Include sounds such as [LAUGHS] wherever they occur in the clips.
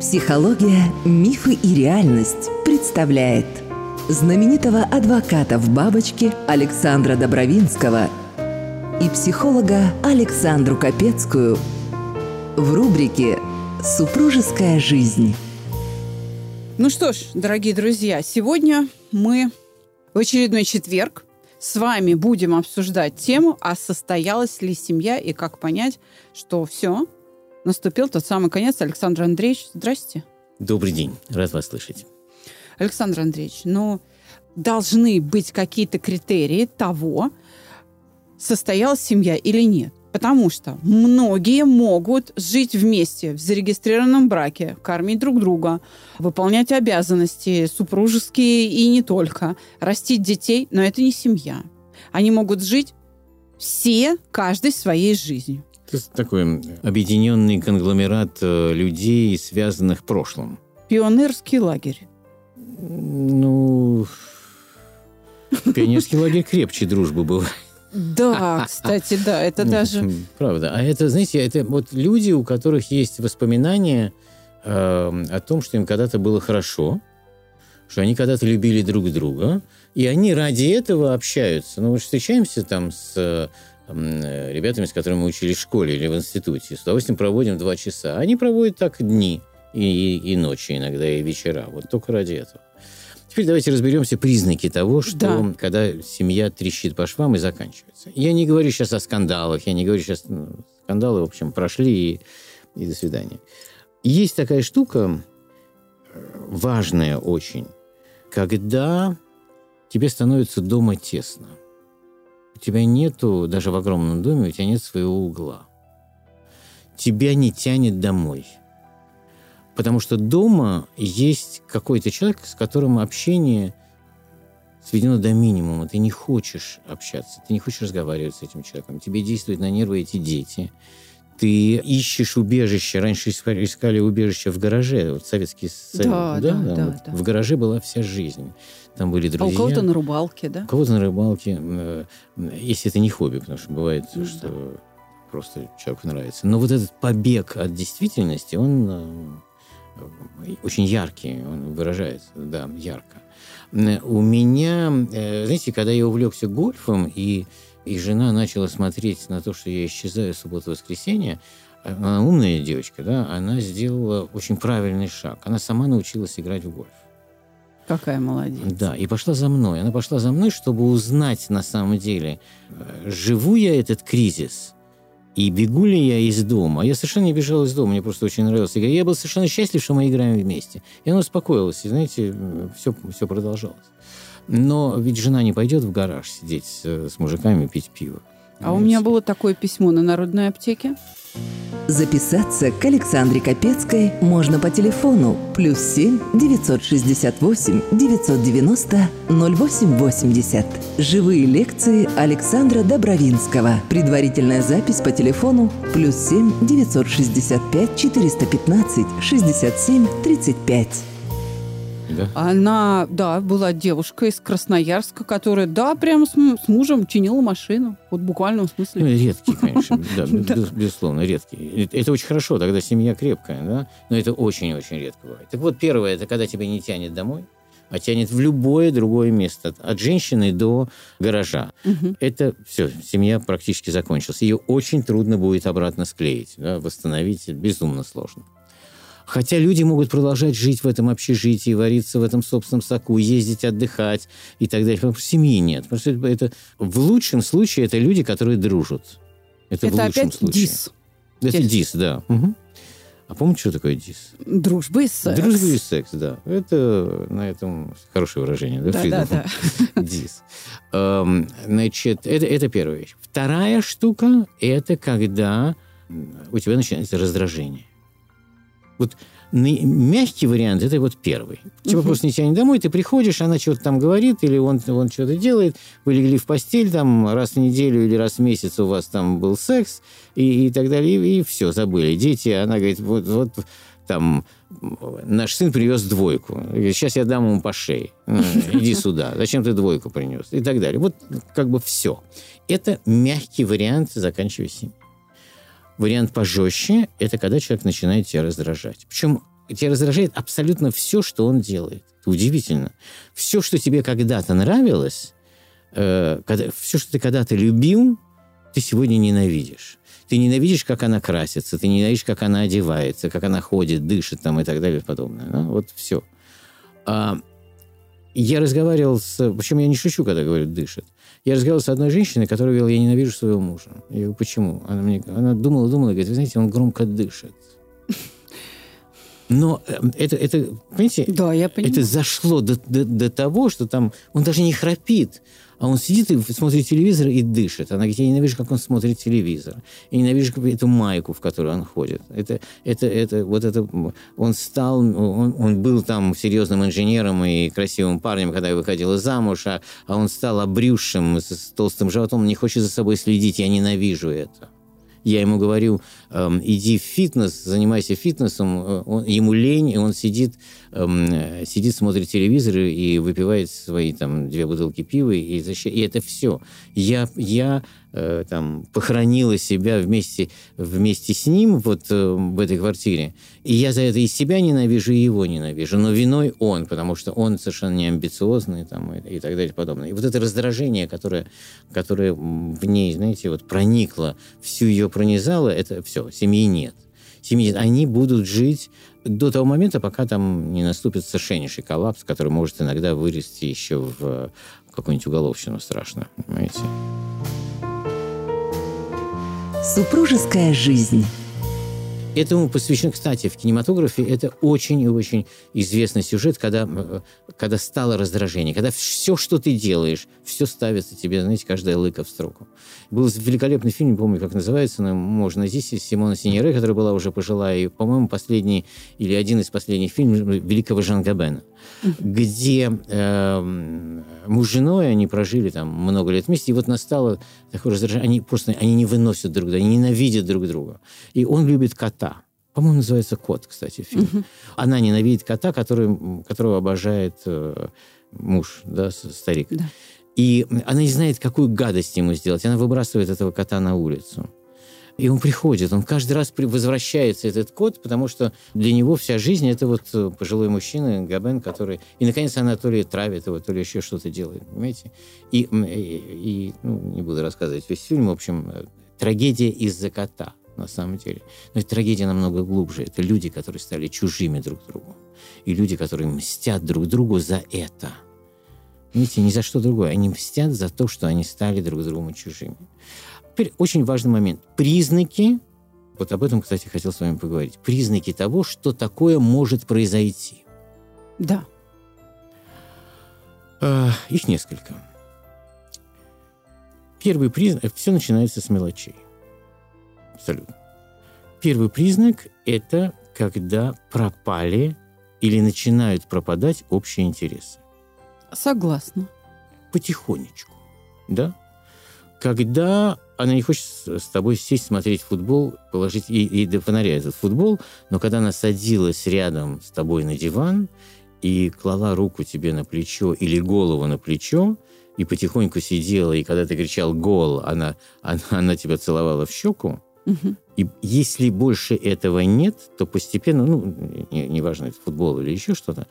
Психология, мифы и реальность представляет знаменитого адвоката в бабочке Александра Добровинского и психолога Александру Капецкую в рубрике «Супружеская жизнь». Ну что ж, дорогие друзья, сегодня мы в очередной четверг с вами будем обсуждать тему, а состоялась ли семья и как понять, что все, наступил тот самый конец. Александр Андреевич, здрасте. Добрый день, рад вас слышать. Александр Андреевич, ну, должны быть какие-то критерии того, состоялась семья или нет. Потому что многие могут жить вместе в зарегистрированном браке, кормить друг друга, выполнять обязанности супружеские и не только, растить детей, но это не семья. Они могут жить все, каждый своей жизнью. Это такой объединенный конгломерат э, людей, связанных прошлым. Пионерский лагерь. Ну, пионерский лагерь крепче дружбы был. Да, кстати, да, это даже... Правда. А это, знаете, это вот люди, у которых есть воспоминания э, о том, что им когда-то было хорошо, что они когда-то любили друг друга, и они ради этого общаются. Ну, мы встречаемся там с Э, ребятами, с которыми мы учились в школе или в институте. С удовольствием проводим два часа. Они проводят так дни и, и, и ночи иногда, и вечера. Вот только ради этого. Теперь давайте разберемся признаки того, что да. когда семья трещит по швам и заканчивается. Я не говорю сейчас о скандалах, я не говорю сейчас... Ну, скандалы, в общем, прошли и, и до свидания. Есть такая штука, э, важная очень, когда тебе становится дома тесно тебя нету, даже в огромном доме, у тебя нет своего угла. Тебя не тянет домой. Потому что дома есть какой-то человек, с которым общение сведено до минимума. Ты не хочешь общаться, ты не хочешь разговаривать с этим человеком. Тебе действуют на нервы эти дети. Ты ищешь убежище. Раньше искали убежище в гараже. Вот Советский Союз. Да, да, да, да, вот да. В гараже была вся жизнь. Там были друзья. А у кого-то на рыбалке, да? У кого-то на рыбалке. Э, если это не хобби, потому что бывает, ну, что да. просто человеку нравится. Но вот этот побег от действительности, он э, очень яркий, он выражается, да, ярко. У меня, э, знаете, когда я увлекся гольфом, и, и жена начала смотреть на то, что я исчезаю субботу-воскресенье, она умная девочка, да, она сделала очень правильный шаг. Она сама научилась играть в гольф. Какая молодец. Да, и пошла за мной. Она пошла за мной, чтобы узнать на самом деле, э, живу я этот кризис и бегу ли я из дома. Я совершенно не бежал из дома, мне просто очень нравилось играть. Я был совершенно счастлив, что мы играем вместе. И она успокоилась, и, знаете, все, все продолжалось. Но ведь жена не пойдет в гараж сидеть с, с мужиками пить пиво. А у меня было такое письмо на народной аптеке. Записаться к Александре Капецкой можно по телефону плюс 7 968 990 0880. Живые лекции Александра Добровинского. Предварительная запись по телефону плюс 7 965 415 67 35. Да? Она, да, была девушка из Красноярска, которая, да, прямо с, с мужем чинила машину. Вот в буквальном смысле. Ну, редкий, конечно, [LAUGHS] да, безусловно, редкий. Это очень хорошо, тогда семья крепкая, да, но это очень-очень редко бывает. Так вот, первое, это когда тебя не тянет домой, а тянет в любое другое место, от женщины до гаража. Угу. Это все, семья практически закончилась. Ее очень трудно будет обратно склеить, да, восстановить, безумно сложно. Хотя люди могут продолжать жить в этом общежитии, вариться в этом собственном соку, ездить отдыхать и так далее. Потому что семьи нет. Потому что это, это в лучшем случае это люди, которые дружат. Это, это в лучшем опять случае. дис. Это Здесь. дис, да. Угу. А помните, что такое дис? Дружба и секс. Дружба и секс, да. Это на этом хорошее выражение, да? Да, да, да. [LAUGHS] Дис. Эм, значит, это, это первая вещь. Вторая штука – это когда у тебя начинается раздражение. Вот мягкий вариант – это вот первый. Тебя угу. просто не тянет домой, ты приходишь, она что-то там говорит, или он, он что-то делает, вы легли в постель там раз в неделю или раз в месяц у вас там был секс, и, и так далее, и, и все, забыли. Дети, она говорит, вот, вот там наш сын привез двойку. Сейчас я дам ему по шее. Иди сюда. Зачем ты двойку принес? И так далее. Вот как бы все. Это мягкий вариант заканчивая семью. Вариант пожестче – это когда человек начинает тебя раздражать. Причем тебя раздражает абсолютно все, что он делает. Это удивительно. Все, что тебе когда-то нравилось, э, когда, все, что ты когда-то любил, ты сегодня ненавидишь. Ты ненавидишь, как она красится, ты ненавидишь, как она одевается, как она ходит, дышит там и так далее и подобное. Ну, вот все. А, я разговаривал с... Причем я не шучу, когда говорю «дышит». Я разговаривал с одной женщиной, которая говорила, я ненавижу своего мужа. Я говорю, почему? Она, мне, она думала, думала, говорит, вы знаете, он громко дышит. Но э, это, это понимаете, да, я понимаю. это зашло до, до, до того, что там он даже не храпит, а он сидит и смотрит телевизор и дышит. Она говорит, я ненавижу, как он смотрит телевизор. Я ненавижу эту майку, в которую он ходит. Это, это, это, вот это, он стал, он, он был там серьезным инженером и красивым парнем, когда я выходила замуж, а, а он стал обрюзшим, с толстым животом, он не хочет за собой следить, я ненавижу это. Я ему говорю, эм, иди в фитнес, занимайся фитнесом. Э, он, ему лень, и он сидит, эм, сидит, смотрит телевизор и выпивает свои там две бутылки пива, и, и это все. Я, я э, там похоронила себя вместе, вместе с ним вот э, в этой квартире. И я за это и себя ненавижу, и его ненавижу. Но виной он, потому что он совершенно не амбициозный там, и, и так далее и подобное. И вот это раздражение, которое, которое в ней, знаете, вот проникло, всю ее пронизало, это все, семьи нет. Семьи нет. Они будут жить до того момента, пока там не наступит совершеннейший коллапс, который может иногда вырасти еще в какую-нибудь уголовщину страшно, понимаете? Супружеская жизнь. Этому посвящен, кстати, в кинематографе это очень и очень известный сюжет, когда, э, когда стало раздражение, когда все, что ты делаешь, все ставится тебе, знаете, каждая лыка в строку. Был великолепный фильм, не помню, как называется, но можно здесь, Симона Синьере, которая была уже пожилая, и, по-моему, последний или один из последних фильмов великого Жан Габена. Где э, муж с женой, они прожили там много лет вместе, и вот настало такое раздражение, они просто они не выносят друг друга, они ненавидят друг друга. И он любит кота. По-моему, называется «Кот», кстати, фильм. Mm-hmm. Она ненавидит кота, который, которого обожает э, муж, да, старик. Да. И она не знает, какую гадость ему сделать. Она выбрасывает этого кота на улицу. И он приходит, он каждый раз возвращается, этот кот, потому что для него вся жизнь – это вот э, пожилой мужчина, Габен, который... И, наконец, она то ли травит его, то ли еще что-то делает, понимаете? И, и, и ну, не буду рассказывать весь фильм, в общем, э, трагедия из-за кота, на самом деле. Но эта трагедия намного глубже. Это люди, которые стали чужими друг другу. И люди, которые мстят друг другу за это – Видите, ни за что другое. Они мстят за то, что они стали друг другу чужими. Теперь очень важный момент. Признаки, вот об этом, кстати, хотел с вами поговорить. Признаки того, что такое может произойти. Да. А, их несколько. Первый признак, все начинается с мелочей. Абсолютно. Первый признак – это когда пропали или начинают пропадать общие интересы. Согласна. Потихонечку, да? Когда она не хочет с тобой сесть, смотреть футбол, положить ей, ей до фонаря этот футбол, но когда она садилась рядом с тобой на диван и клала руку тебе на плечо или голову на плечо, и потихоньку сидела, и когда ты кричал «гол», она, она, она тебя целовала в щеку, угу. и если больше этого нет, то постепенно, ну, неважно, не это футбол или еще что-то,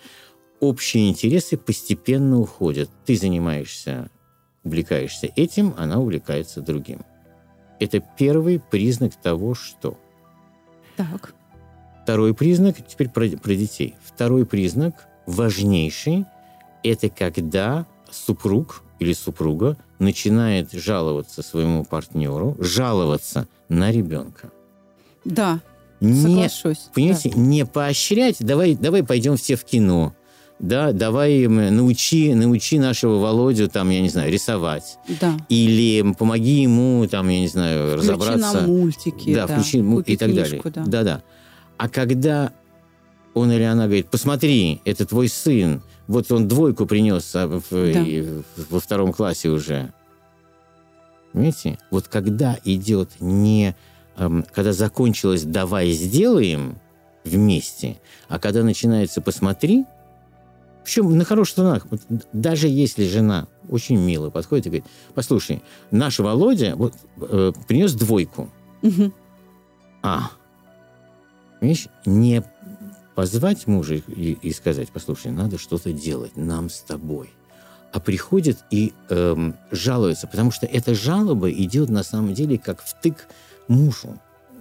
общие интересы постепенно уходят. Ты занимаешься, увлекаешься этим, она увлекается другим. Это первый признак того, что. Так. Второй признак, теперь про, про детей. Второй признак, важнейший, это когда супруг или супруга начинает жаловаться своему партнеру, жаловаться на ребенка. Да, не, соглашусь. Понимаете, да. не поощрять, давай, давай пойдем все в кино, да, давай научи, научи нашего Володю, там, я не знаю, рисовать. Да. Или помоги ему, там, я не знаю, включи разобраться. Нам мультики, да, да, включи и так книжку, далее. Да. да, А когда он или она говорит, посмотри, это твой сын, вот он двойку принес а, в, да. во втором классе уже. Понимаете? Вот когда идет не... Эм, когда закончилось «давай сделаем», вместе. А когда начинается «посмотри», причем на хороших тонах. Даже если жена очень мило подходит и говорит, послушай, наш Володя вот, э, принес двойку. Угу. А, видишь, не позвать мужа и, и сказать, послушай, надо что-то делать нам с тобой. А приходит и эм, жалуется, потому что эта жалоба идет на самом деле как втык мужу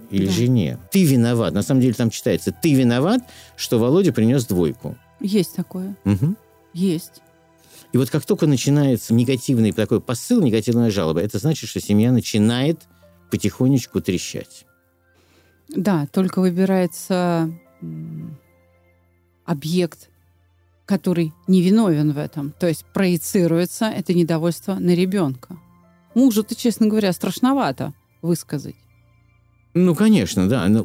или Да. жене. Ты виноват. На самом деле там читается, ты виноват, что Володя принес двойку. Есть такое. Мгм. Есть. И вот как только начинается негативный такой посыл, негативная жалоба, это значит, что семья начинает потихонечку трещать. Да, только выбирается объект, который не виновен в этом. То есть проецируется это недовольство на ребенка. Мужу-то, честно говоря, страшновато высказать. Ну, конечно, да. ну,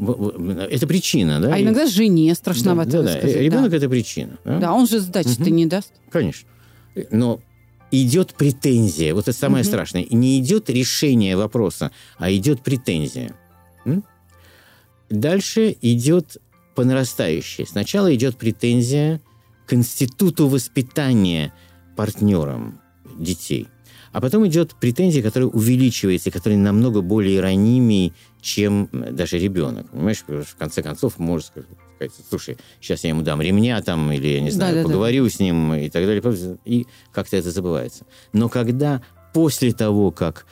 Это причина, да? А иногда жене страшновато да, да, да. высказать. Ребенок да. это причина. Да? Да, он же сдачи-то Мгм. не даст. Конечно. Но идет претензия. Вот это самое Мгм. страшное. Не идет решение вопроса, а идет претензия. М? Дальше идет по нарастающей. Сначала идет претензия к институту воспитания партнерам детей. А потом идет претензия, которая увеличивается, которая намного более ранимей, чем даже ребенок. Понимаешь, Потому что в конце концов может сказать, слушай, сейчас я ему дам ремня там, или, я не знаю, Да-да-да. поговорю с ним и так далее. И как-то это забывается. Но когда после того, как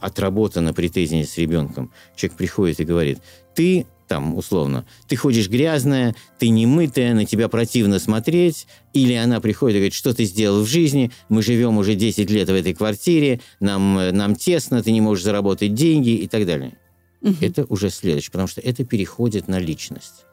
отработана претензия с ребенком, человек приходит и говорит, ты там, условно, ты ходишь грязная, ты не мытая, на тебя противно смотреть, или она приходит и говорит, что ты сделал в жизни, мы живем уже 10 лет в этой квартире, нам, нам тесно, ты не можешь заработать деньги и так далее. Мгм. Это уже следующее, потому что это переходит на личность.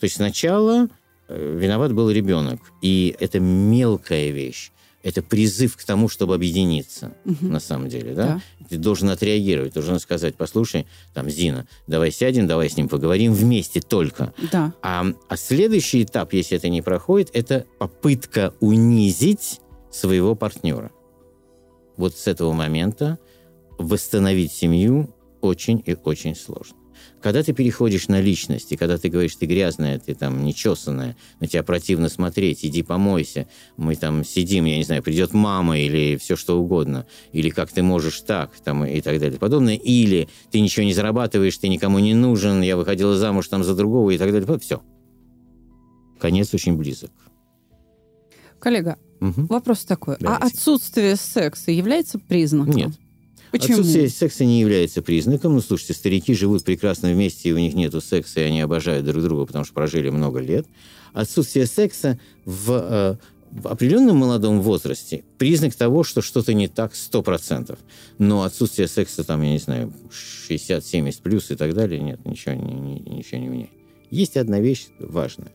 То есть сначала э, виноват был ребенок, и это мелкая вещь, это призыв к тому, чтобы объединиться, Мгм. на самом деле, да? Ты должен отреагировать, должен сказать, послушай, там, Зина, давай сядем, давай с ним поговорим вместе только. Да. А, а следующий этап, если это не проходит, это попытка унизить своего партнера. Вот с этого момента восстановить семью очень и очень сложно. Когда ты переходишь на личность, и когда ты говоришь, ты грязная, ты там нечесанная, на тебя противно смотреть, иди помойся, мы там сидим, я не знаю, придет мама или все что угодно, или как ты можешь так, там, и так далее, подобное, или ты ничего не зарабатываешь, ты никому не нужен, я выходила замуж там за другого и так далее, все. Конец очень близок. Коллега, Мгм. вопрос такой. Давайте. А отсутствие секса является признаком? Нет. Почему? Отсутствие секса не является признаком. Ну, слушайте, старики живут прекрасно вместе, и у них нету секса, и они обожают друг друга, потому что прожили много лет. Отсутствие секса в, э, в определенном молодом возрасте признак того, что что-то не так 100%. Но отсутствие секса, там, я не знаю, 60-70 плюс и так далее, нет, ничего не, не- ничего не меняет. Есть одна вещь важная.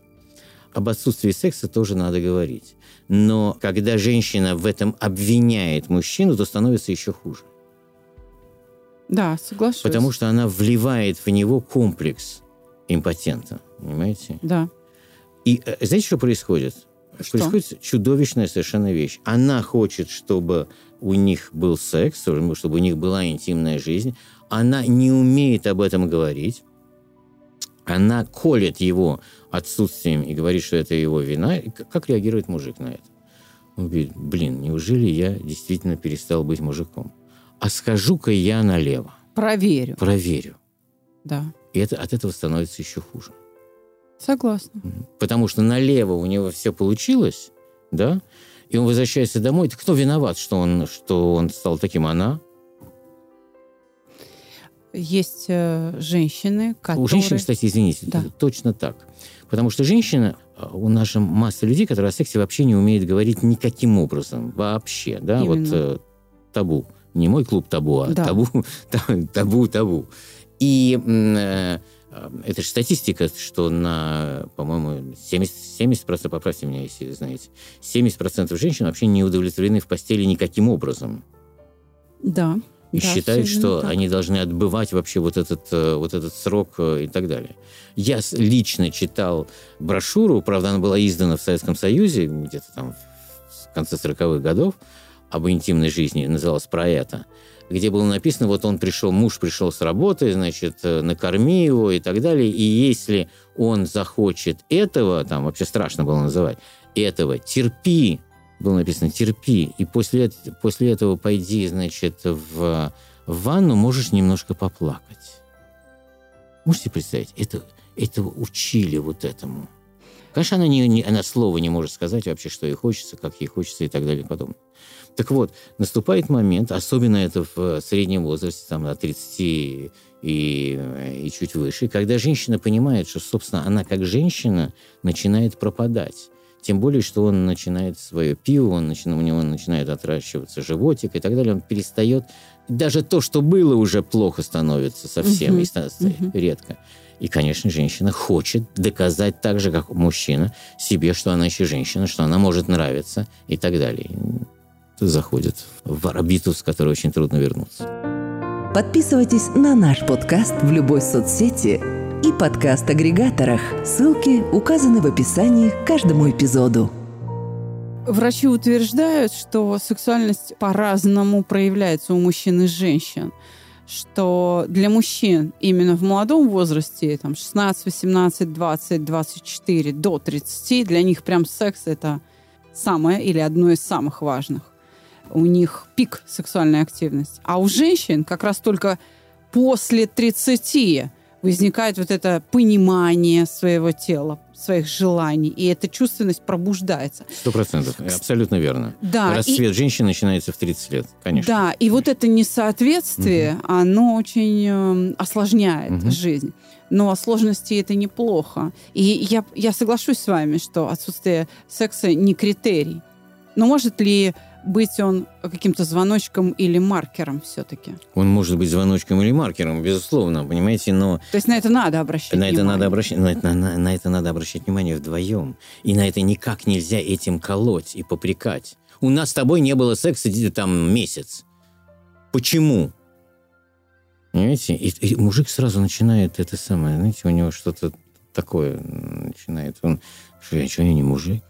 Об отсутствии секса тоже надо говорить. Но когда женщина в этом обвиняет мужчину, то становится еще хуже. Да, соглашусь. Потому что она вливает в него комплекс импотента. Понимаете? Да. И э, знаете, что происходит? Что? Происходит чудовищная совершенно вещь. Она хочет, чтобы у них был секс, чтобы у них была интимная жизнь. Она не умеет об этом говорить. Она колет его отсутствием и говорит, что это его вина. И как реагирует мужик на это? Он говорит, блин, неужели я действительно перестал быть мужиком? А скажу-ка я налево, Проверю. проверю. Да. И это, от этого становится еще хуже. Согласна. Потому что налево у него все получилось, да, и он возвращается домой. Так кто виноват, что он, что он стал таким? Она? Есть э, женщины, которые... У женщин, кстати, извините, Да. точно так. Потому что женщина, а, у нас же масса людей, которые о сексе вообще не умеют говорить никаким образом. Вообще, да, вот Именно. э, табу. Не мой клуб табу, а Да. табу, [LAUGHS] та- табу, табу. И э, э, это же статистика, что на, по-моему, 70%, 70%, поправьте меня, если знаете, 70% женщин вообще не удовлетворены в постели никаким образом. Да. И да, считают, что так. они должны отбывать вообще вот этот, э, вот этот срок э, и так далее. Я лично читал брошюру, правда, она была издана в Советском Союзе, где-то там в конце 40-х годов, об интимной жизни, называлась «Про это», где было написано, вот он пришел, муж пришел с работы, значит, э, накорми его и так далее, и если он захочет этого, там вообще страшно было называть, этого, терпи, было написано «терпи», и после, после этого пойди, значит, в, в ванну, можешь немножко поплакать. Можете представить, это, этого учили вот этому. Конечно, она, не, не, она слова не может сказать вообще, что ей хочется, как ей хочется и так далее и подобное. Так вот, наступает момент, особенно это в среднем возрасте, там, от 30 и, и чуть выше, когда женщина понимает, что, собственно, она как женщина начинает пропадать. Тем более, что он начинает свое пиво, он начинает, у него начинает отращиваться животик и так далее. Он перестает... Даже то, что было уже плохо, становится совсем uh-huh. и становится uh-huh. редко. И, конечно, женщина хочет доказать так же, как мужчина, себе, что она еще женщина, что она может нравиться и так далее. Заходит в орбиту, с которой очень трудно вернуться. Подписывайтесь на наш подкаст в любой соцсети и подкаст-агрегаторах. Ссылки указаны в описании к каждому эпизоду. Врачи утверждают, что сексуальность по-разному проявляется у мужчин и женщин что для мужчин именно в молодом возрасте, там 16, 18, 20, 24 до 30, для них прям секс это самое или одно из самых важных. У них пик сексуальной активности. А у женщин как раз только после 30 возникает вот это понимание своего тела, своих желаний, и эта чувственность пробуждается. Сто процентов, абсолютно верно. Да. Расцвет и... женщины начинается в 30 лет, конечно. Да, и вот это несоответствие, угу. оно очень э, осложняет угу. жизнь. Но сложности это неплохо. И я, я соглашусь с вами, что отсутствие секса не критерий. Но может ли быть он каким-то звоночком или маркером все-таки? Он может быть звоночком или маркером, безусловно, понимаете, но... То есть на это надо обращать на внимание? Это надо обращать, на, это, на, на это надо обращать внимание вдвоем. И на это никак нельзя этим колоть и попрекать. У нас с тобой не было секса там месяц. Почему? Понимаете? И, и мужик сразу начинает это самое, знаете, у него что-то такое начинает. Он, что я, что я не мужик?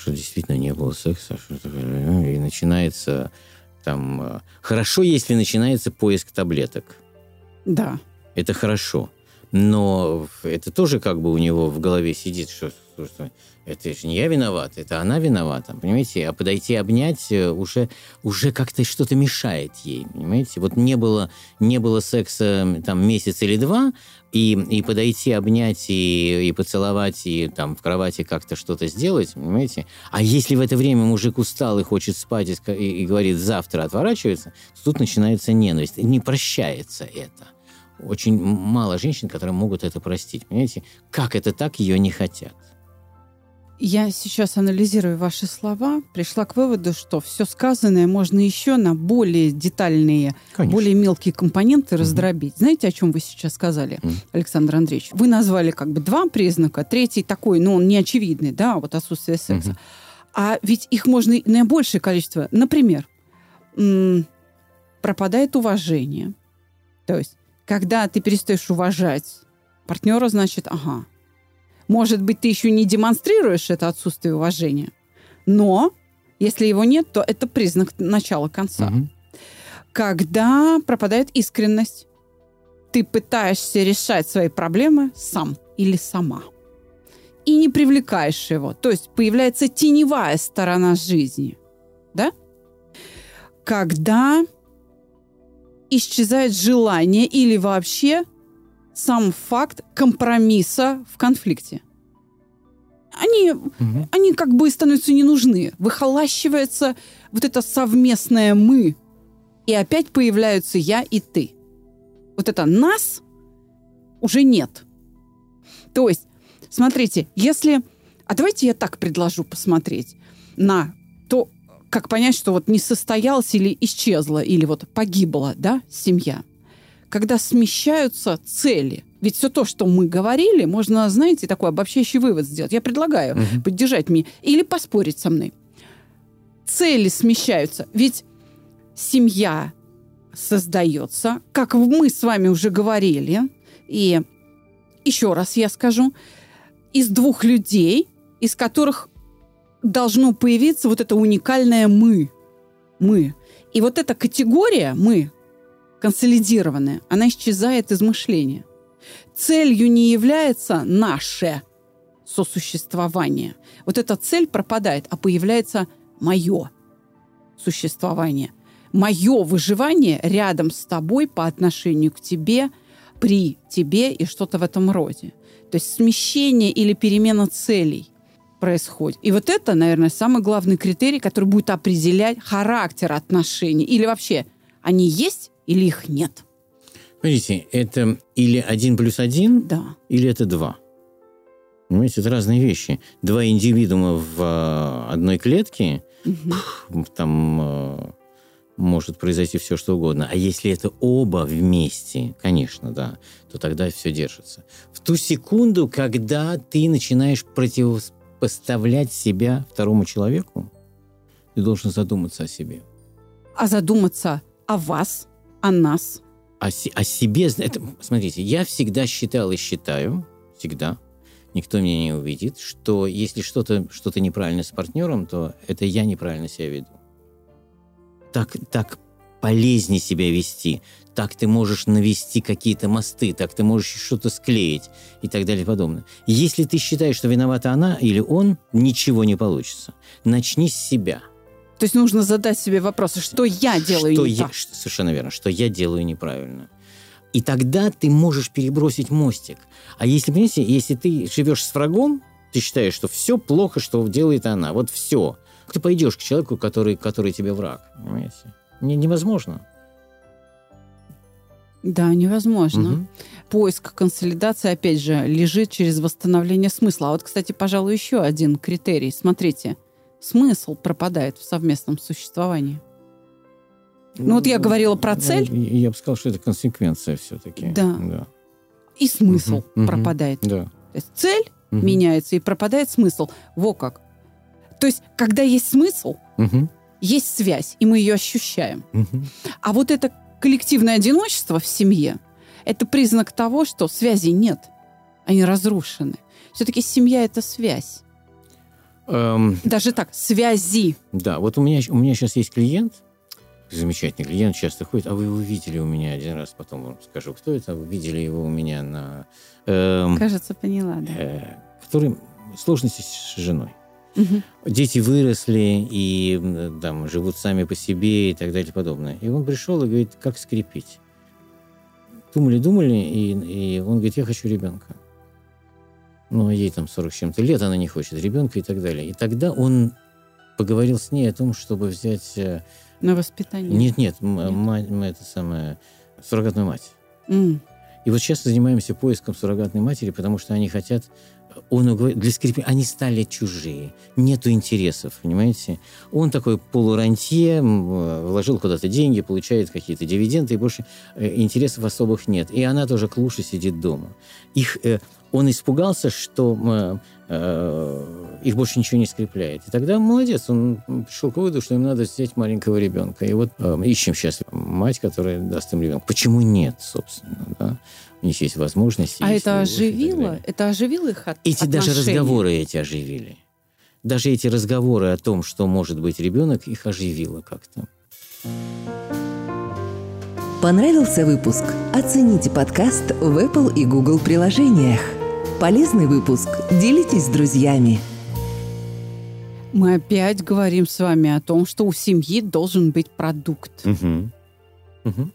Что действительно не было секса, что и начинается там... Э, хорошо, если начинается поиск таблеток. Да. Это хорошо. Но это тоже как бы у него в голове сидит, что, что это же не я виноват, это она виновата, понимаете? А подойти обнять э, уже, уже как-то что-то мешает ей, понимаете? Вот не было, не было секса там месяц или два, и, и подойти, обнять, и, и поцеловать, и там в кровати как-то что-то сделать, понимаете? А если в это время мужик устал и хочет спать, и, и говорит «завтра отворачивается», тут начинается ненависть, не прощается это. Очень мало женщин, которые могут это простить, понимаете? Как это так, ее не хотят. Я сейчас анализирую ваши слова, пришла к выводу, что все сказанное можно еще на более детальные, Конечно. более мелкие компоненты угу. раздробить. Знаете, о чем вы сейчас сказали, угу. Александр Андреевич? Вы назвали как бы два признака, третий такой, ну, он неочевидный, да, вот отсутствие секса. Угу. А ведь их можно на большее количество. Например, пропадает уважение. То есть, когда ты перестаешь уважать партнера, значит, ага, может быть, ты еще не демонстрируешь это отсутствие уважения, но если его нет, то это признак начала конца. Угу. Когда пропадает искренность, ты пытаешься решать свои проблемы сам или сама. И не привлекаешь его. То есть появляется теневая сторона жизни. Да? Когда исчезает желание или вообще сам факт компромисса в конфликте. Они, угу. они как бы становятся не нужны. Выхолащивается вот это совместное «мы». И опять появляются «я» и «ты». Вот это «нас» уже нет. То есть, смотрите, если... А давайте я так предложу посмотреть на то, как понять, что вот не состоялась или исчезла, или вот погибла, да, семья когда смещаются цели. Ведь все то, что мы говорили, можно, знаете, такой обобщающий вывод сделать. Я предлагаю угу. поддержать меня или поспорить со мной. Цели смещаются. Ведь семья создается, как мы с вами уже говорили, и еще раз я скажу, из двух людей, из которых должно появиться вот это уникальное «мы». Мы. И вот эта категория «мы», консолидированная, она исчезает из мышления. Целью не является наше сосуществование. Вот эта цель пропадает, а появляется мое существование. Мое выживание рядом с тобой по отношению к тебе, при тебе и что-то в этом роде. То есть смещение или перемена целей происходит. И вот это, наверное, самый главный критерий, который будет определять характер отношений. Или вообще, они есть или их нет. Смотрите, это или один плюс один, Да. или это два. Понимаете, это разные вещи. Два индивидуума в э, одной клетке, Мгм. там э, может произойти все, что угодно. А если это оба вместе, конечно, да, то тогда все держится. В ту секунду, когда ты начинаешь противопоставлять себя второму человеку, ты должен задуматься о себе. А задуматься о вас, о нас. О, о себе... Это, смотрите, я всегда считал и считаю, всегда, никто меня не увидит, что если что-то что неправильно с партнером, то это я неправильно себя веду. Так, так полезнее себя вести, так ты можешь навести какие-то мосты, так ты можешь что-то склеить и так далее и подобное. Если ты считаешь, что виновата она или он, ничего не получится. Начни с себя. То есть нужно задать себе вопросы, что я делаю что не я, так. Совершенно верно, что я делаю неправильно. И тогда ты можешь перебросить мостик. А если, понимаете, если ты живешь с врагом, ты считаешь, что все плохо, что делает она. Вот все. Ты пойдешь к человеку, который, который тебе враг. Понимаете? Не- невозможно. Да, невозможно. Мгм. Поиск консолидации, опять же, лежит через восстановление смысла. А вот, кстати, пожалуй, еще один критерий. Смотрите, смысл пропадает в совместном существовании. Ну, вот я говорила про Ну, цель. Я, я бы сказал, что это консеквенция все-таки. Да. Да. И смысл мгм. пропадает. да. То есть цель Мгм. меняется и пропадает смысл. Во как. То есть, когда есть смысл, Мгм. есть связь, и мы ее ощущаем. Мгм. А вот это коллективное одиночество в семье – это признак того, что связи нет. Они разрушены. Все-таки семья – это связь. Эм, Даже так, связи. Да, вот у меня, у меня сейчас есть клиент, замечательный клиент, часто ходит, а вы его видели у меня один раз, потом вам скажу, кто это, вы видели его у меня на... эм, Кажется, поняла, да. э, который сложности с женой. Мгм. Дети выросли и там живут сами по себе и так далее и подобное. И он пришел и говорит, как скрепить. Думали, думали, и, и он говорит, я хочу ребенка. Ну, ей там 40 с чем-то лет, она не хочет ребенка и так далее. И тогда он поговорил с ней о том, чтобы взять... э, На воспитание. Нет, нет, Нет. мать, это самое, суррогатную мать. М. И вот сейчас занимаемся поиском суррогатной матери, потому что они хотят, он угов- для скрипи, они стали чужие, нету интересов, понимаете? Он такой полурантье, э, вложил куда-то деньги, получает какие-то дивиденды, и больше э, интересов особых нет. И она тоже клуше сидит дома. Их, э, он испугался, что э, э, их больше ничего не скрепляет. И тогда молодец, он пришел к выводу, что им надо взять маленького ребенка. И вот э, ищем сейчас мать, которая даст им ребенка. Почему нет, собственно, да? У них есть возможности. А есть это оживило? Это оживило их от Эти даже отношения? разговоры эти оживили. Даже эти разговоры о том, что может быть ребенок, их оживило как-то. Понравился выпуск? Оцените подкаст в Apple и Google приложениях. Полезный выпуск? Делитесь с друзьями. Мы опять говорим с вами о том, что у семьи должен быть продукт. Мгм. Мгм.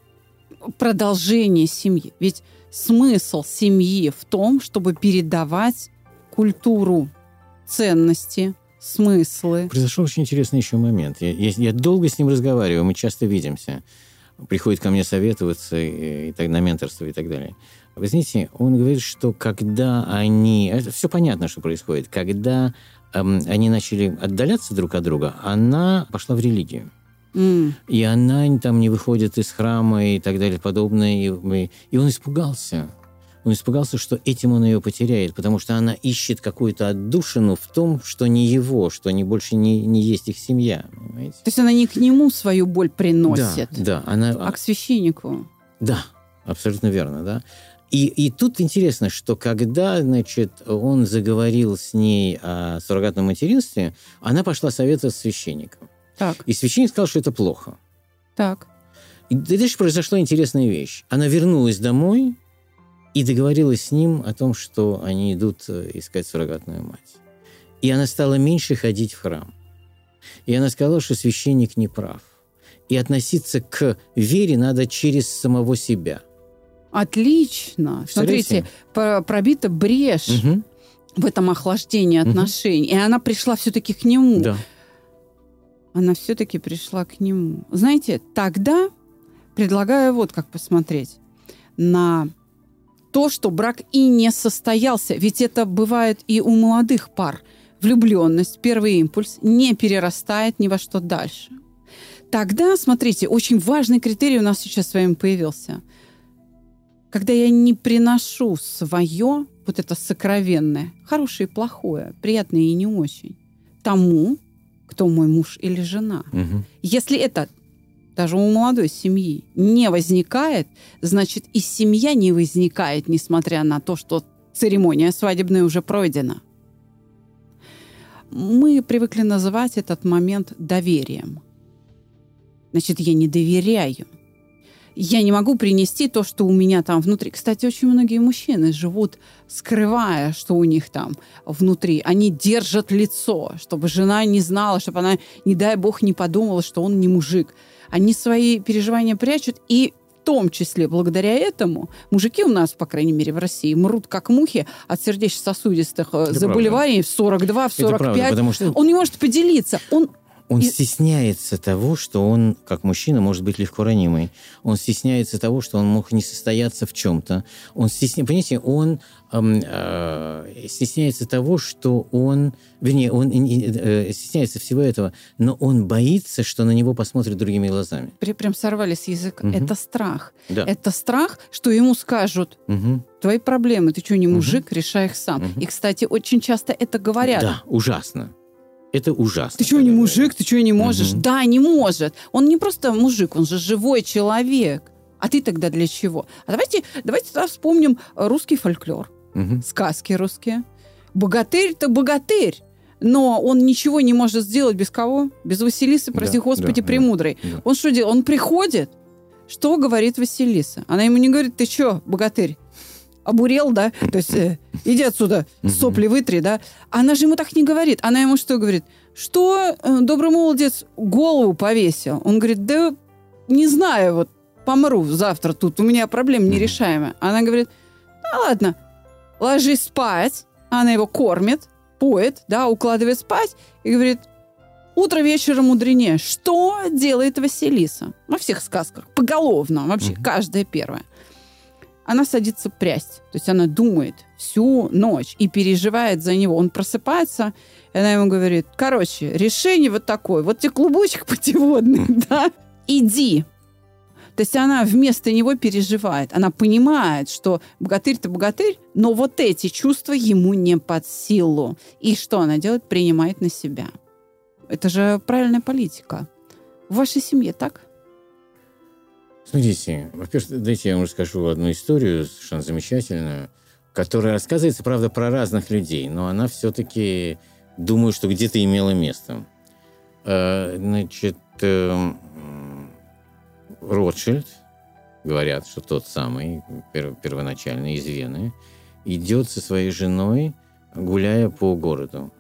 продолжение семьи. Ведь смысл семьи в том, чтобы передавать культуру, ценности, смыслы. Произошел очень интересный еще момент. Я, я- я долго с ним разговариваю, мы часто видимся. Приходит ко мне советоваться и, и так, на менторство и так далее. Вы знаете, он говорит, что когда они... Это все понятно, что происходит. Когда эм, они начали отдаляться друг от друга, она пошла в религию. М, И она там не выходит из храма и так далее подобное. И, и- и он испугался. Он испугался, что этим он ее потеряет, потому что она ищет какую-то отдушину в том, что не его, что они больше не, не есть их семья. Понимаете? То есть она не к нему свою боль приносит, Да, да, она, а к священнику. да, абсолютно верно, да. И, и тут интересно, что когда, значит, он заговорил с ней о суррогатном материнстве, она пошла советоваться с священником. Так, И священник сказал, что это плохо. так. И дальше произошла интересная вещь. Она вернулась домой и договорилась с ним о том, что они идут э, искать суррогатную мать. И она стала меньше ходить в храм. И она сказала, что священник не прав. И относиться к вере надо через самого себя. Отлично. Смотрите, про- пробита брешь Мгм. в этом охлаждении отношений. И она пришла все-таки к нему. Да. Она все-таки пришла к нему. Знаете, тогда предлагаю вот как посмотреть на то, что брак и не состоялся. Ведь это бывает и у молодых пар. Влюбленность, первый импульс не перерастает ни во что дальше. Тогда, смотрите, очень важный критерий у нас сейчас с вами появился. Когда я не приношу свое, вот это сокровенное, хорошее и плохое, приятное и не очень, тому, кто мой муж или жена. Мгм. Если это даже у молодой семьи не возникает, значит и семья не возникает, несмотря на то, что церемония свадебная уже пройдена. Мы привыкли называть этот момент доверием. Значит, я не доверяю. Я не могу принести то, что у меня там внутри. Кстати, очень многие мужчины живут, скрывая, что у них там внутри. Они держат лицо, чтобы жена не знала, чтобы она, не дай бог, не подумала, что он не мужик. Они свои переживания прячут, и в том числе благодаря этому мужики у нас, по крайней мере, в России мрут как мухи от сердечно-сосудистых э, заболеваний в 42, в Это правда, 45. потому что Он не может поделиться. Он Он И- стесняется того, что он, как мужчина, может быть легко ранимый. Он стесняется того, что он мог не состояться в чем-то. Он стесняется, понимаете, он эм, э, стесняется того, что он, вернее, он э, э, стесняется всего этого, но он боится, что на него посмотрят другими глазами. прям сорвали с языка. Мгм. Это страх. Да. Это страх, что ему скажут, Мгм. твои проблемы, ты что, не мужик, решай их сам. Мгм. И, кстати, очень часто это говорят. Да, ужасно. Это ужасно. Ты что, не мужик? Ты что, не можешь? Мгм. Да, не может. Он не просто мужик, он же живой человек. А ты тогда для чего? А давайте, давайте вспомним русский фольклор, Мгм. сказки русские. Богатырь-то богатырь, но он ничего не может сделать без кого? Без Василисы, прости Да, господи, да, премудрой. да. Он что делает? Он приходит, что говорит Василиса? Она ему не говорит, ты что, богатырь, обурел, да? То есть э, иди отсюда, сопли вытри, да? Она же ему так не говорит. Она ему что говорит? Что э, добрый молодец голову повесил? Он говорит, да не знаю, вот помру завтра тут, у меня проблема нерешаемая. Она говорит, да ладно, ложись спать. Она его кормит, поет, да, укладывает спать и говорит, утро вечера мудренее. Что делает Василиса? Во всех сказках, поголовно, вообще Мгм. каждая первая. Она садится прясть, то есть она думает всю ночь и переживает за него. Он просыпается, и она ему говорит, короче, решение вот такое, вот тебе клубочек [LAUGHS] путеводный, да, иди. То есть она вместо него переживает. Она понимает, что богатырь-то богатырь, но вот эти чувства ему не под силу. И что она делает? Принимает на себя. Это же правильная политика. В вашей семье так? Смотрите, во-первых, дайте я вам расскажу одну историю совершенно замечательную, которая рассказывается, правда, про разных людей, но она все-таки, думаю, что где-то имела место. Э, Значит, эм, Ротшильд, говорят, что тот самый, пер- первоначальный, из Вены, идет со своей женой, гуляя по городу.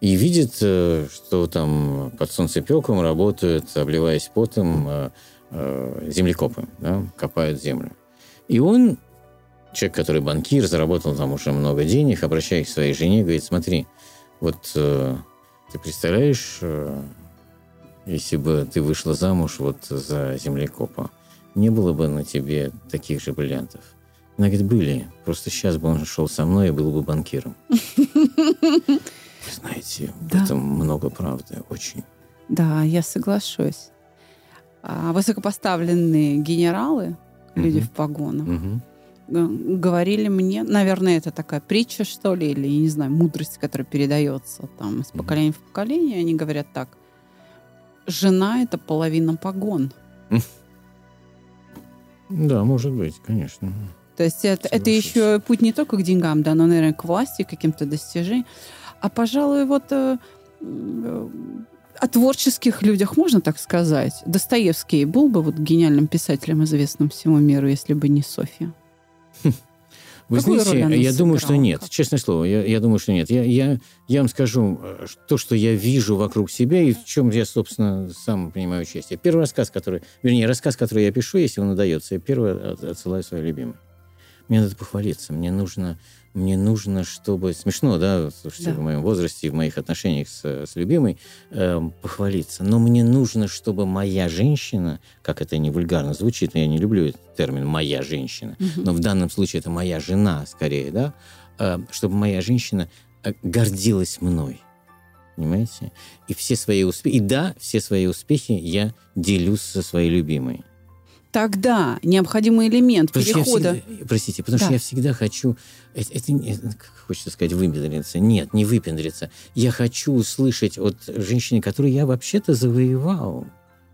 И видит, э, что там под солнцепеком работают, обливаясь потом, э, землекопы, да, копают землю. И он, человек, который банкир, заработал там уже много денег, обращаясь к своей жене, говорит, смотри, вот э, ты представляешь, э, если бы ты вышла замуж вот за землекопа, не было бы на тебе таких же бриллиантов. Она говорит, были. Просто сейчас бы он шел со мной и был бы банкиром. [LAUGHS] Знаете, в этом много правды, очень. Да, я соглашусь. А высокопоставленные генералы, люди Мгм. в погонах, г- говорили мне, наверное, это такая притча, что ли, или, я не знаю, мудрость, которая передается там из поколения в поколение, они говорят так. Жена — это половина погон. [LAUGHS] Да, может быть, конечно. То есть это, это еще путь не только к деньгам, да, но, наверное, к власти, к каким-то достижениям. А, пожалуй, вот э, э, о творческих людях можно так сказать. Достоевский был бы вот гениальным писателем, известным всему миру, если бы не Софья. Вы Какую знаете, я думаю, что нет. Честное слово, я, я думаю, что нет. Я, я, я вам скажу э, то, что я вижу вокруг себя и в чем я, собственно, сам принимаю участие. Первый рассказ, который... Вернее, рассказ, который я пишу, если он удается, я первый от- отсылаю своей любимой. Мне надо похвалиться. Мне нужно, мне нужно, чтобы... Смешно, да, слушайте, Да. в моем возрасте и в моих отношениях с, с любимой эм, похвалиться. Но мне нужно, чтобы моя женщина, как это не вульгарно звучит, но я не люблю этот термин «моя женщина», но в данном случае это моя жена, скорее, да, э, чтобы моя женщина э, гордилась мной. Понимаете? И все свои успехи, и да, все свои успехи я делюсь со своей любимой. Тогда необходимый элемент Потому перехода. всегда- простите, потому Да. что я всегда хочу... Это, это как хочется сказать, выпендриться. Нет, не выпендриться. Я хочу услышать от женщины, которую я вообще-то завоевал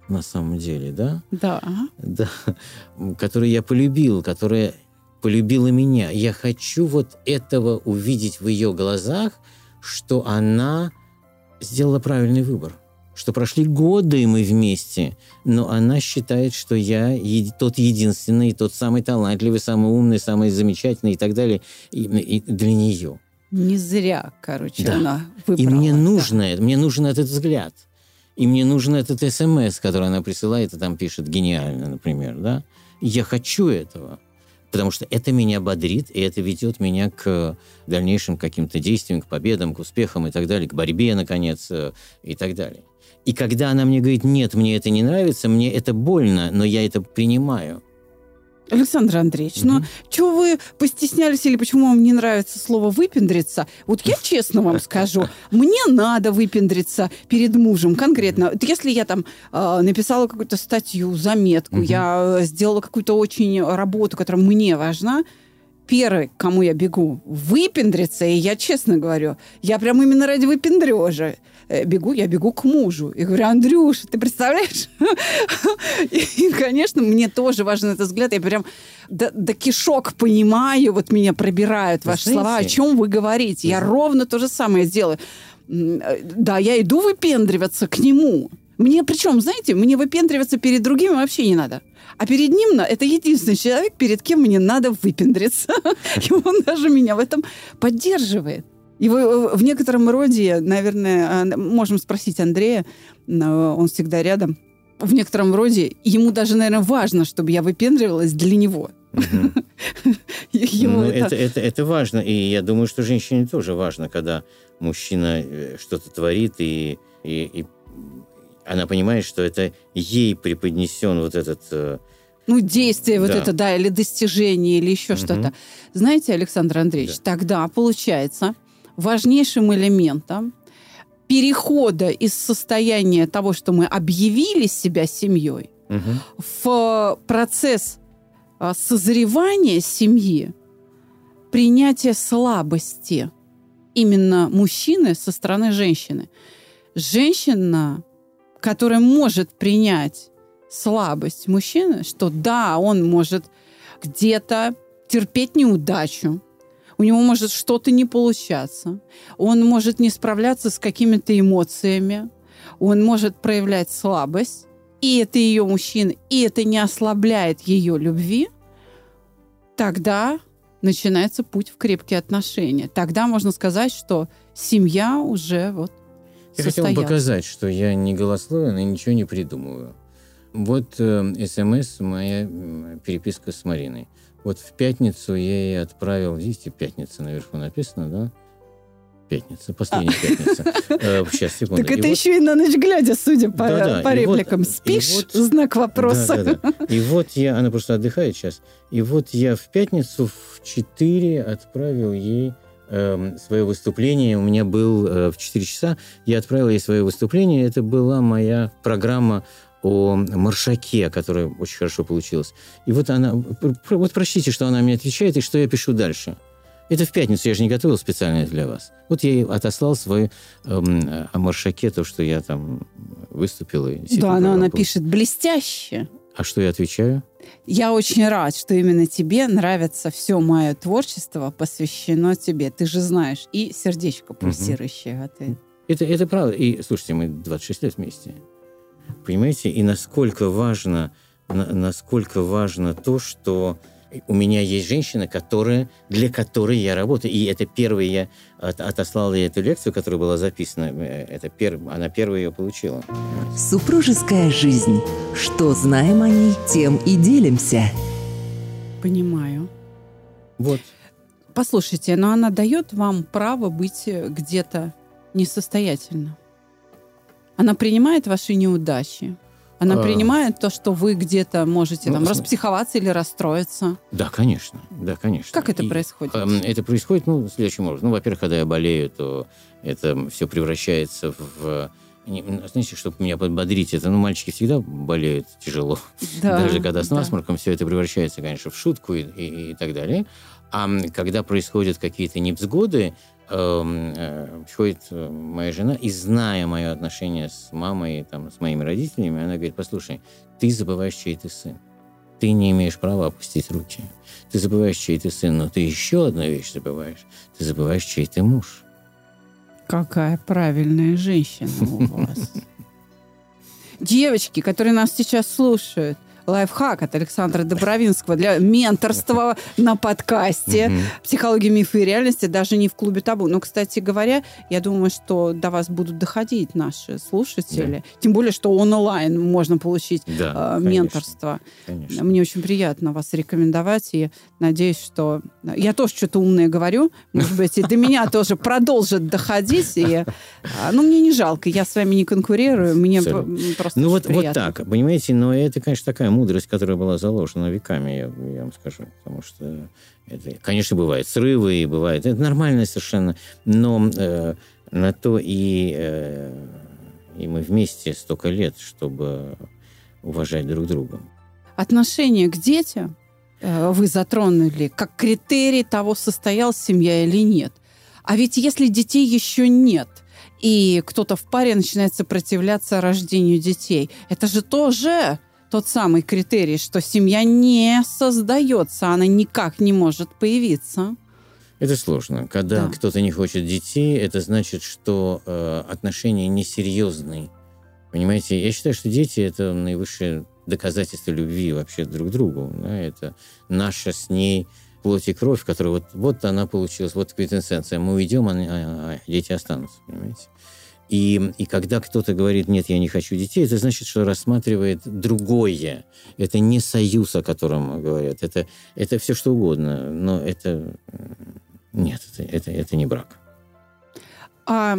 на самом деле, да? Да. да, которую я полюбил, которая полюбила меня. Я хочу вот этого увидеть в ее глазах, что она сделала правильный выбор. Что прошли годы, и мы вместе, но она считает, что я тот единственный, тот самый талантливый, самый умный, самый замечательный и так далее и, и для нее. Не зря, короче, Да. она И выбрала. мне да. нужно это, мне нужен этот взгляд. И мне нужен этот СМС, который она присылает и там пишет гениально, например, да. И я хочу этого. Потому что это меня бодрит, и это ведет меня к дальнейшим каким-то действиям, к победам, к успехам и так далее, к борьбе, наконец, э, и так далее. И когда она мне говорит, нет, мне это не нравится, мне это больно, но я это принимаю. Александр Андреевич, ну Мгм. чего вы постеснялись или почему вам не нравится слово «выпендриться»? Вот я [LAUGHS] честно вам скажу, мне надо выпендриться перед мужем конкретно. Если я там э, написала какую-то статью, заметку, я сделала какую-то очень работу, которая мне важна, первый, к кому я бегу, выпендриться, и я честно говорю, я прям именно ради выпендрежа бегу, я бегу к мужу. И говорю, Андрюша, ты представляешь? [LAUGHS] И, конечно, мне тоже важен этот взгляд. Я прям до, до кишок понимаю, вот меня пробирают ваши знаете- слова, о чем вы говорите. Я ровно то же самое сделаю. М, э, Да, я иду выпендриваться к нему. Мне причем, знаете, мне выпендриваться перед другими вообще не надо. А перед ним на- это единственный человек, перед кем мне надо выпендриться. [LAUGHS] И он даже меня в этом поддерживает. И вы- в некотором роде, наверное, а, можем спросить Андрея, он всегда рядом. В некотором роде ему даже, наверное, важно, чтобы я выпендривалась для него. [LAUGHS] Ему Ну, это- это, это, важно. И я думаю, что женщине тоже важно, когда мужчина э, что-то творит, и, и, и она понимает, что это ей преподнесен вот этот... э, Ну, действие вот Да. это, да, или достижение, или еще Мгм. что-то. Знаете, Александр Андреевич, тогда получается важнейшим элементом перехода из состояния того, что мы объявили себя семьей, мгм. в процесс а, созревания семьи, принятие слабости именно мужчины со стороны женщины. Женщина, которая может принять слабость мужчины, что да, он может где-то терпеть неудачу, у него может что-то не получаться, он может не справляться с какими-то эмоциями, он может проявлять слабость, и это ее мужчина, и это не ослабляет ее любви, тогда начинается путь в крепкие отношения. Тогда можно сказать, что семья уже вот Я хотел состоялась. показать, что я не голословен и ничего не придумываю. Вот э, СМС, моя переписка с Мариной. Вот в пятницу я ей отправил, видите, пятница наверху написано, да? Пятница, последняя пятница. [LAUGHS] Э, Сейчас, секунду. Так И это вот- еще и на ночь глядя, судя по, вот- репликам. Спишь? вот- Знак вопроса. Да, да, да. И вот я, она просто отдыхает сейчас, и вот я в пятницу в 4 отправил ей эм, свое выступление. У меня был э, в 4 часа, я отправил ей свое выступление. Это была моя программа о маршаке, которая очень хорошо получилась. И вот она, вот прочтите, что она мне отвечает и что я пишу дальше. Это в пятницу, я же не готовил специально для вас. Вот я ей отослал свой эм, о маршаке, то, что я там выступил. И Да, она программа напишет блестяще. а что я отвечаю? Я очень рад, что именно тебе нравится все мое творчество, посвящено тебе. Ты же знаешь. И сердечко пульсирующее в ответ. Это, это правда. И, слушайте, мы 26 лет вместе. Понимаете? И насколько важно, на- насколько важно то, что у меня есть женщина, которая, для которой я работаю. И это первый я от, отослал ей эту лекцию, которая была записана. Э, это пер, она первая ее получила. Супружеская жизнь. Что знаем о ней, тем и делимся. Понимаю. Вот. Послушайте, но она дает вам право быть где-то несостоятельно. Она принимает ваши неудачи. Она а... принимает то, что вы где-то можете ну, там распсиховаться или расстроиться. Да, конечно, да, конечно. Как это И, происходит? Э, это происходит, ну, следующим образом. Ну, во-первых, когда я болею, то это все превращается в знаете, чтобы меня подбодрить, это, ну, мальчики всегда болеют тяжело. Да, Даже когда с насморком, да. все это превращается, конечно, в шутку и, и, и так далее. А когда происходят какие-то невзгоды, приходит э, моя жена, и зная мое отношение с мамой, там, с моими родителями, она говорит, послушай, ты забываешь, чей ты сын. Ты не имеешь права опустить руки. Ты забываешь, чей ты сын, но ты еще одну вещь забываешь. Ты забываешь, чей ты муж. Какая правильная женщина у вас. [LAUGHS] Девочки, которые нас сейчас слушают – лайфхак от Александра Добровинского для менторства на подкасте «Психология, мифы и реальности», даже не в клубе табу. Но, кстати говоря, я думаю, что до вас будут доходить наши слушатели. Тем более, что онлайн можно получить э, менторство. Мне очень приятно вас рекомендовать, и надеюсь, что... Я тоже что-то умное говорю, может быть, и до меня тоже продолжит доходить. И, а, ну, мне не жалко, я с вами не конкурирую, мне просто Ну, вот, вот так, понимаете, но это, конечно, такая мудрость, которая была заложена веками, я, я вам скажу. Потому что, это, конечно, бывают срывы, и бывает... Это нормально совершенно. Но э, на то и, э, и мы вместе столько лет, чтобы уважать друг друга. Отношение к детям э, вы затронули как критерий того, состоялась семья или нет. А ведь если детей еще нет, и кто-то в паре начинает сопротивляться рождению детей, это же тоже тот самый критерий, что семья не создается, она никак не может появиться. Это сложно. Когда да. кто-то не хочет детей, это значит, что э, отношения несерьезные. Понимаете, я считаю, что дети это наивысшее доказательство любви вообще друг к другу. Да? Это наша с ней плоть и кровь, которая вот, вот она получилась, вот квинтэссенция. Мы уйдем, а, а, а дети останутся, понимаете? И, и когда кто-то говорит, нет, я не хочу детей, это значит, что рассматривает другое. Это не союз, о котором говорят. Это, это все что угодно, но это... Нет, это, это, это не брак. А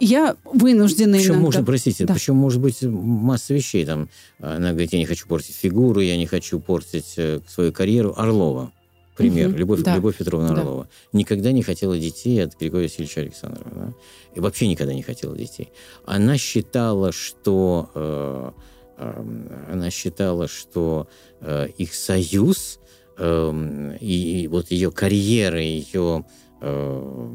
я вынуждена Причем иногда... можно, простите, да. причем может быть масса вещей. Там, она говорит, я не хочу портить фигуру, я не хочу портить э, свою карьеру. Орлова пример, угу, Любовь, да. Любовь Петровна да. Орлова, никогда не хотела детей от Григория Васильевича Александрова. Да? И вообще никогда не хотела детей. Она считала, что, э, э, она считала, что э, их союз э, и, и вот ее карьера, ее э,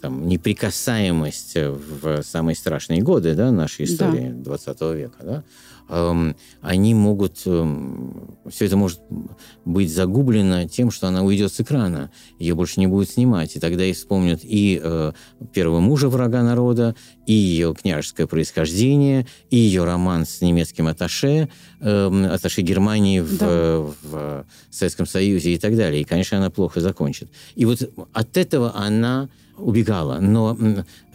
там, неприкасаемость в самые страшные годы да, нашей истории да. 20 века, да, Эм, они могут... Эм, Все это может быть загублено тем, что она уйдет с экрана, ее больше не будет снимать. И тогда и вспомнят и э, первого мужа врага народа, и ее княжеское происхождение, и ее роман с немецким аташе, э, аташе Германии в, да. в Советском Союзе и так далее. И, конечно, она плохо закончит. И вот от этого она убегала, но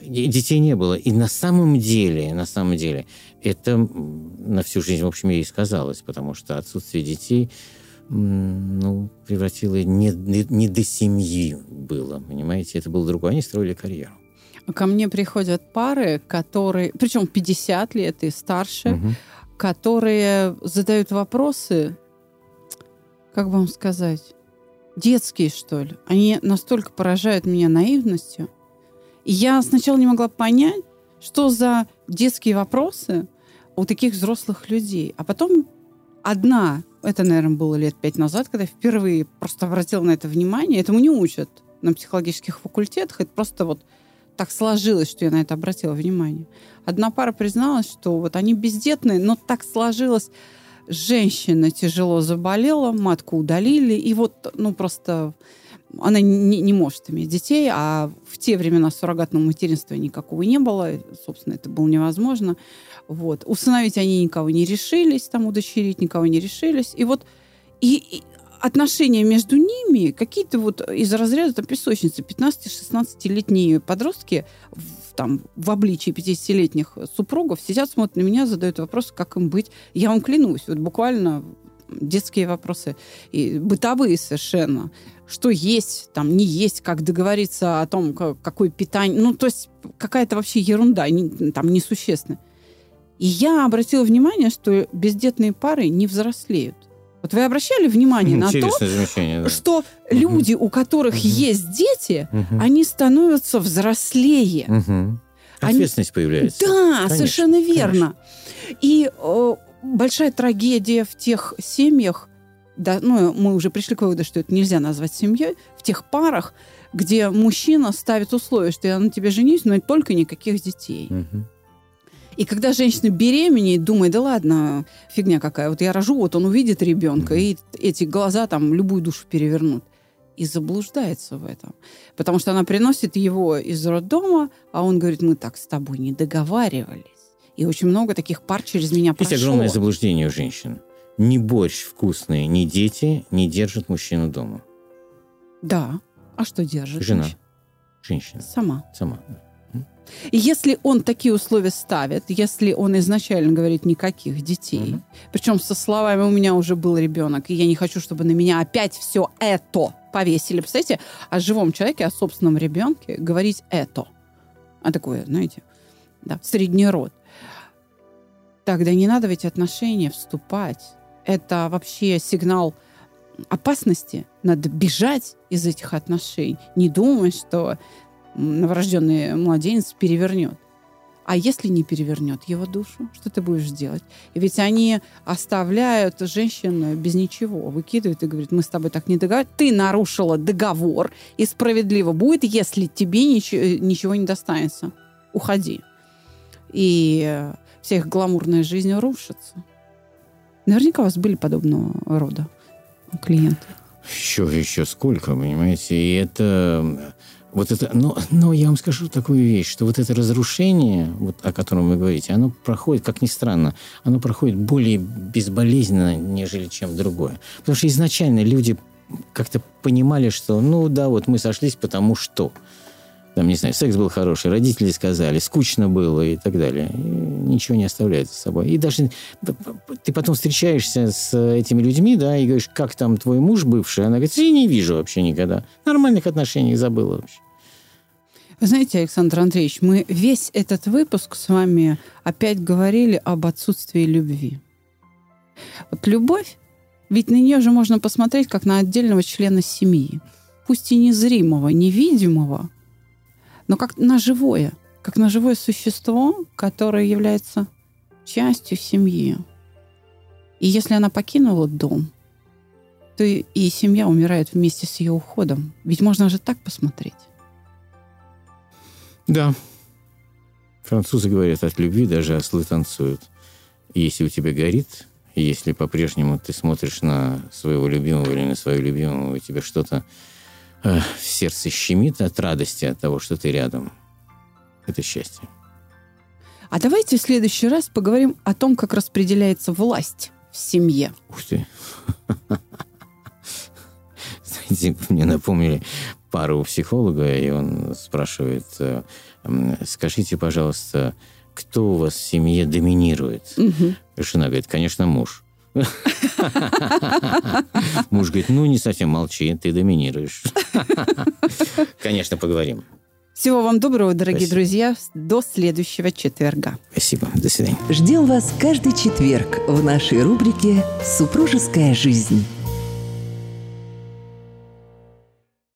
детей не было. И на самом деле, на самом деле, это на всю жизнь, в общем, ей сказалось, потому что отсутствие детей ну, превратило не, не, не до семьи было, понимаете, это было другое. Они строили карьеру. Ко мне приходят пары, которые, причем 50 лет и старше, угу. которые задают вопросы, как вам сказать, детские, что ли. Они настолько поражают меня наивностью. И я сначала не могла понять, что за детские вопросы у таких взрослых людей. А потом одна, это, наверное, было лет пять назад, когда я впервые просто обратила на это внимание. Этому не учат на психологических факультетах. Это просто вот так сложилось, что я на это обратила внимание. Одна пара призналась, что вот они бездетные, но так сложилось, женщина тяжело заболела, матку удалили, и вот, ну, просто она не, не может иметь детей, а в те времена суррогатного материнства никакого не было, собственно, это было невозможно. Вот. Усыновить они никого не решились, там удочерить никого не решились. И вот и, и отношения между ними какие-то вот из разряда там, песочницы. 15-16-летние подростки там, в обличии 50-летних супругов сидят, смотрят на меня, задают вопросы, как им быть. Я вам клянусь, вот буквально детские вопросы, и бытовые совершенно. Что есть, там, не есть, как договориться о том, какое питание. Ну, то есть какая-то вообще ерунда, не, там, несущественная. И я обратила внимание, что бездетные пары не взрослеют. Вот вы обращали внимание на то, да. что угу. люди, у которых угу. есть дети, угу. они становятся взрослее. Угу. Ответственность они... появляется. Да, конечно, совершенно верно. Конечно. И э, большая трагедия в тех семьях, да, ну, мы уже пришли к выводу, что это нельзя назвать семьей, в тех парах, где мужчина ставит условие, что я на тебе женюсь, но только никаких детей. Угу. И когда женщина беременеет, думает, да ладно, фигня какая, вот я рожу, вот он увидит ребенка, и эти глаза там любую душу перевернут. И заблуждается в этом. Потому что она приносит его из роддома, а он говорит, мы так с тобой не договаривались. И очень много таких пар через меня Есть прошло. огромное заблуждение у женщин. Ни борщ вкусный, ни дети не держат мужчину дома. Да. А что держит? Жена. Женщина. Сама. Сама. И если он такие условия ставит, если он изначально говорит никаких детей, mm-hmm. причем со словами «у меня уже был ребенок, и я не хочу, чтобы на меня опять все это повесили». Представляете, о живом человеке, о собственном ребенке говорить «это». А такое, знаете, да, средний род. Тогда не надо в эти отношения вступать. Это вообще сигнал опасности. Надо бежать из этих отношений. Не думать, что новорожденный младенец перевернет. А если не перевернет его душу, что ты будешь делать? И ведь они оставляют женщину без ничего, выкидывают и говорят, мы с тобой так не договаривались, ты нарушила договор, и справедливо будет, если тебе ничего, ничего не достанется. Уходи. И вся их гламурная жизнь рушится. Наверняка у вас были подобного рода клиенты. Еще, еще сколько, понимаете? И это вот это, но, но я вам скажу такую вещь, что вот это разрушение, вот, о котором вы говорите, оно проходит, как ни странно, оно проходит более безболезненно, нежели чем другое. Потому что изначально люди как-то понимали, что, ну да, вот мы сошлись, потому что там, не знаю, секс был хороший, родители сказали, скучно было и так далее. И ничего не оставляет за собой. И даже ты потом встречаешься с этими людьми, да, и говоришь, как там твой муж бывший? Она говорит, я не вижу вообще никогда. Нормальных отношений забыла вообще. Вы знаете, Александр Андреевич, мы весь этот выпуск с вами опять говорили об отсутствии любви. Вот любовь, ведь на нее же можно посмотреть как на отдельного члена семьи. Пусть и незримого, невидимого, но как на живое, как на живое существо, которое является частью семьи. И если она покинула дом, то и семья умирает вместе с ее уходом. Ведь можно же так посмотреть. Да. Французы говорят, от любви даже ослы танцуют. И если у тебя горит, если по-прежнему ты смотришь на своего любимого или на свою любимую, у тебя что-то э, в сердце щемит от радости от того, что ты рядом, это счастье. А давайте в следующий раз поговорим о том, как распределяется власть в семье. Ух ты. [LAUGHS] Знаете, мне напомнили пару у психолога, и он спрашивает, э, скажите, пожалуйста, кто у вас в семье доминирует? Угу. Жена говорит, конечно, муж. Муж говорит, ну не совсем молчи, ты доминируешь. Конечно, поговорим. Всего вам доброго, дорогие Спасибо. друзья. До следующего четверга. Спасибо. До свидания. Ждем вас каждый четверг в нашей рубрике «Супружеская жизнь».